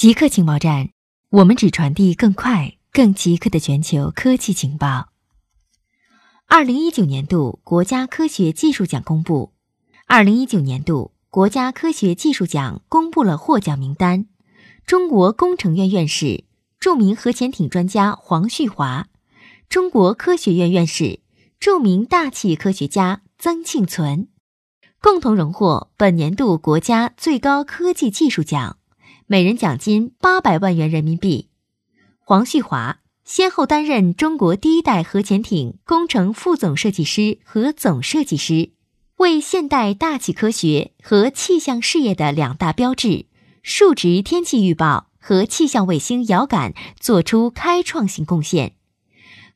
极客情报站，我们只传递更快、更极客的全球科技情报。二零一九年度国家科学技术奖公布，二零一九年度国家科学技术奖公布了获奖名单：中国工程院院士、著名核潜艇专家黄旭华，中国科学院院士、著名大气科学家曾庆存，共同荣获本年度国家最高科技技术奖。每人奖金八百万元人民币。黄旭华先后担任中国第一代核潜艇工程副总设计师和总设计师，为现代大气科学和气象事业的两大标志——数值天气预报和气象卫星遥感做出开创性贡献。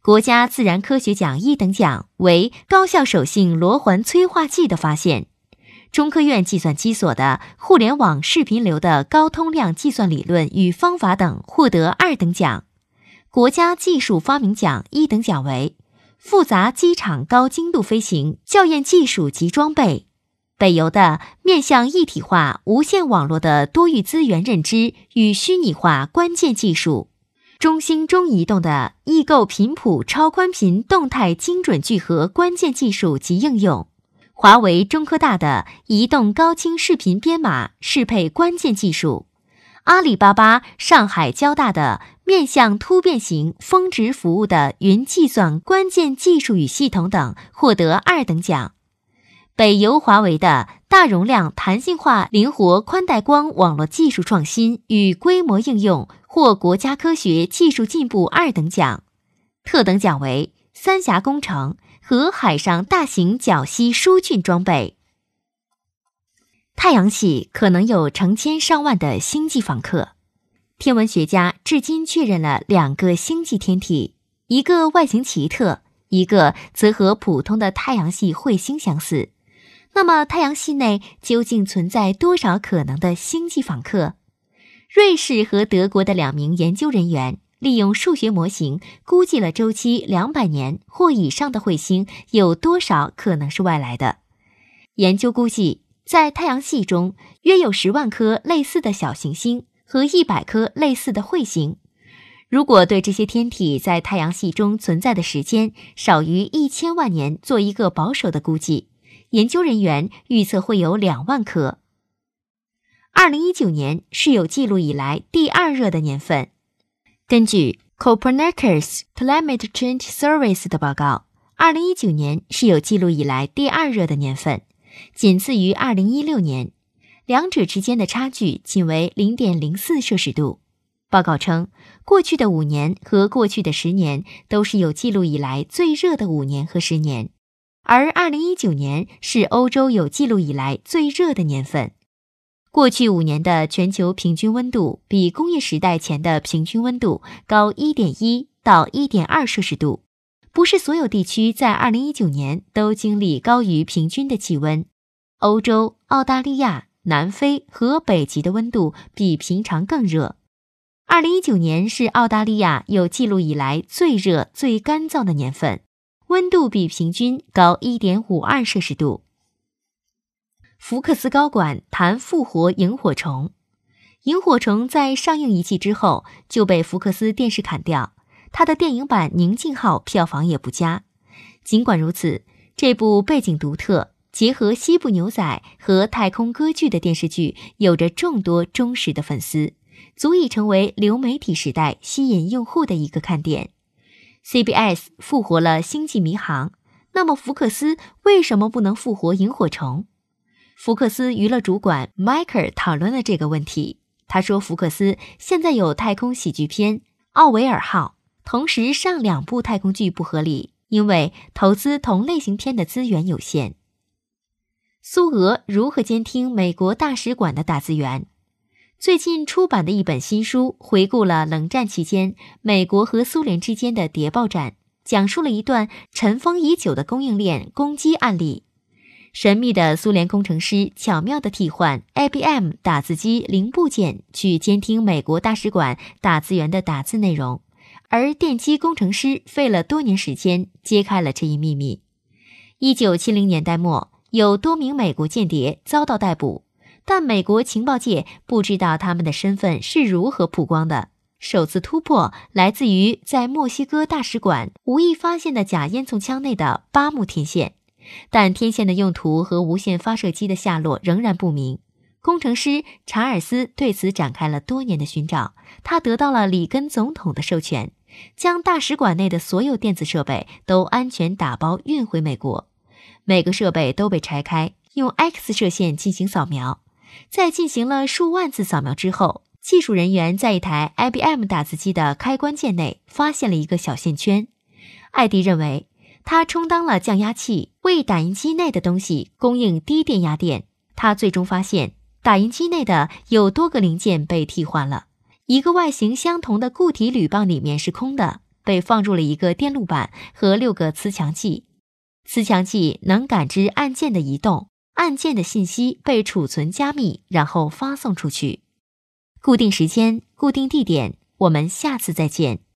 国家自然科学奖一等奖为高效手性螺环催化剂的发现。中科院计算机所的互联网视频流的高通量计算理论与方法等获得二等奖，国家技术发明奖一等奖为。复杂机场高精度飞行校验技术及装备，北邮的面向一体化无线网络的多域资源认知与虚拟化关键技术，中兴中移动的易购频谱超宽频动态精准聚合关键技术及应用。华为、中科大的移动高清视频编码适配关键技术，阿里巴巴、上海交大的面向突变型峰值服务的云计算关键技术与系统等获得二等奖。北邮、华为的大容量、弹性化、灵活宽带光网络技术创新与规模应用获国家科学技术进步二等奖。特等奖为三峡工程。和海上大型绞吸疏浚装备。太阳系可能有成千上万的星际访客。天文学家至今确认了两个星际天体，一个外形奇特，一个则和普通的太阳系彗星相似。那么，太阳系内究竟存在多少可能的星际访客？瑞士和德国的两名研究人员。利用数学模型估计了周期两百年或以上的彗星有多少可能是外来的。研究估计，在太阳系中约有十万颗类似的小行星和一百颗类似的彗星。如果对这些天体在太阳系中存在的时间少于一千万年做一个保守的估计，研究人员预测会有两万颗。二零一九年是有记录以来第二热的年份。根据 Copernicus Climate Change Service 的报告，二零一九年是有记录以来第二热的年份，仅次于二零一六年，两者之间的差距仅为零点零四摄氏度。报告称，过去的五年和过去的十年都是有记录以来最热的五年和十年，而二零一九年是欧洲有记录以来最热的年份。过去五年的全球平均温度比工业时代前的平均温度高1.1到1.2摄氏度。不是所有地区在2019年都经历高于平均的气温。欧洲、澳大利亚、南非和北极的温度比平常更热。2019年是澳大利亚有记录以来最热、最干燥的年份，温度比平均高1.52摄氏度。福克斯高管谈复活萤火虫。萤火虫在上映一季之后就被福克斯电视砍掉，它的电影版《宁静号》票房也不佳。尽管如此，这部背景独特、结合西部牛仔和太空歌剧的电视剧有着众多忠实的粉丝，足以成为流媒体时代吸引用户的一个看点。CBS 复活了《星际迷航》，那么福克斯为什么不能复活萤火虫？福克斯娱乐主管迈克尔讨论了这个问题。他说：“福克斯现在有太空喜剧片《奥维尔号》，同时上两部太空剧不合理，因为投资同类型片的资源有限。”苏俄如何监听美国大使馆的打字员？最近出版的一本新书回顾了冷战期间美国和苏联之间的谍报战，讲述了一段尘封已久的供应链攻击案例。神秘的苏联工程师巧妙地替换 IBM 打字机零部件去监听美国大使馆打字员的打字内容，而电机工程师费了多年时间揭开了这一秘密。一九七零年代末，有多名美国间谍遭到逮捕，但美国情报界不知道他们的身份是如何曝光的。首次突破来自于在墨西哥大使馆无意发现的假烟囱枪内的八目天线，但天线的用途和无线发射机的下落仍然不明。工程师查尔斯对此展开了多年的寻找，他得到了里根总统的授权，将大使馆内的所有电子设备都安全打包运回美国。每个设备都被拆开，用 X 射线进行扫描。在进行了数万次扫描之后。技术人员在一台 IBM 打字机的开关键内发现了一个小线圈，艾迪认为它充当了降压器，为打印机内的东西供应低电压电。他最终发现，打印机内的有多个零件被替换了。一个外形相同的固体铝棒里面是空的，被放入了一个电路板和六个磁强器。磁强器能感知按键的移动，按键的信息被储存加密，然后发送出去。固定时间，固定地点，我们下次再见。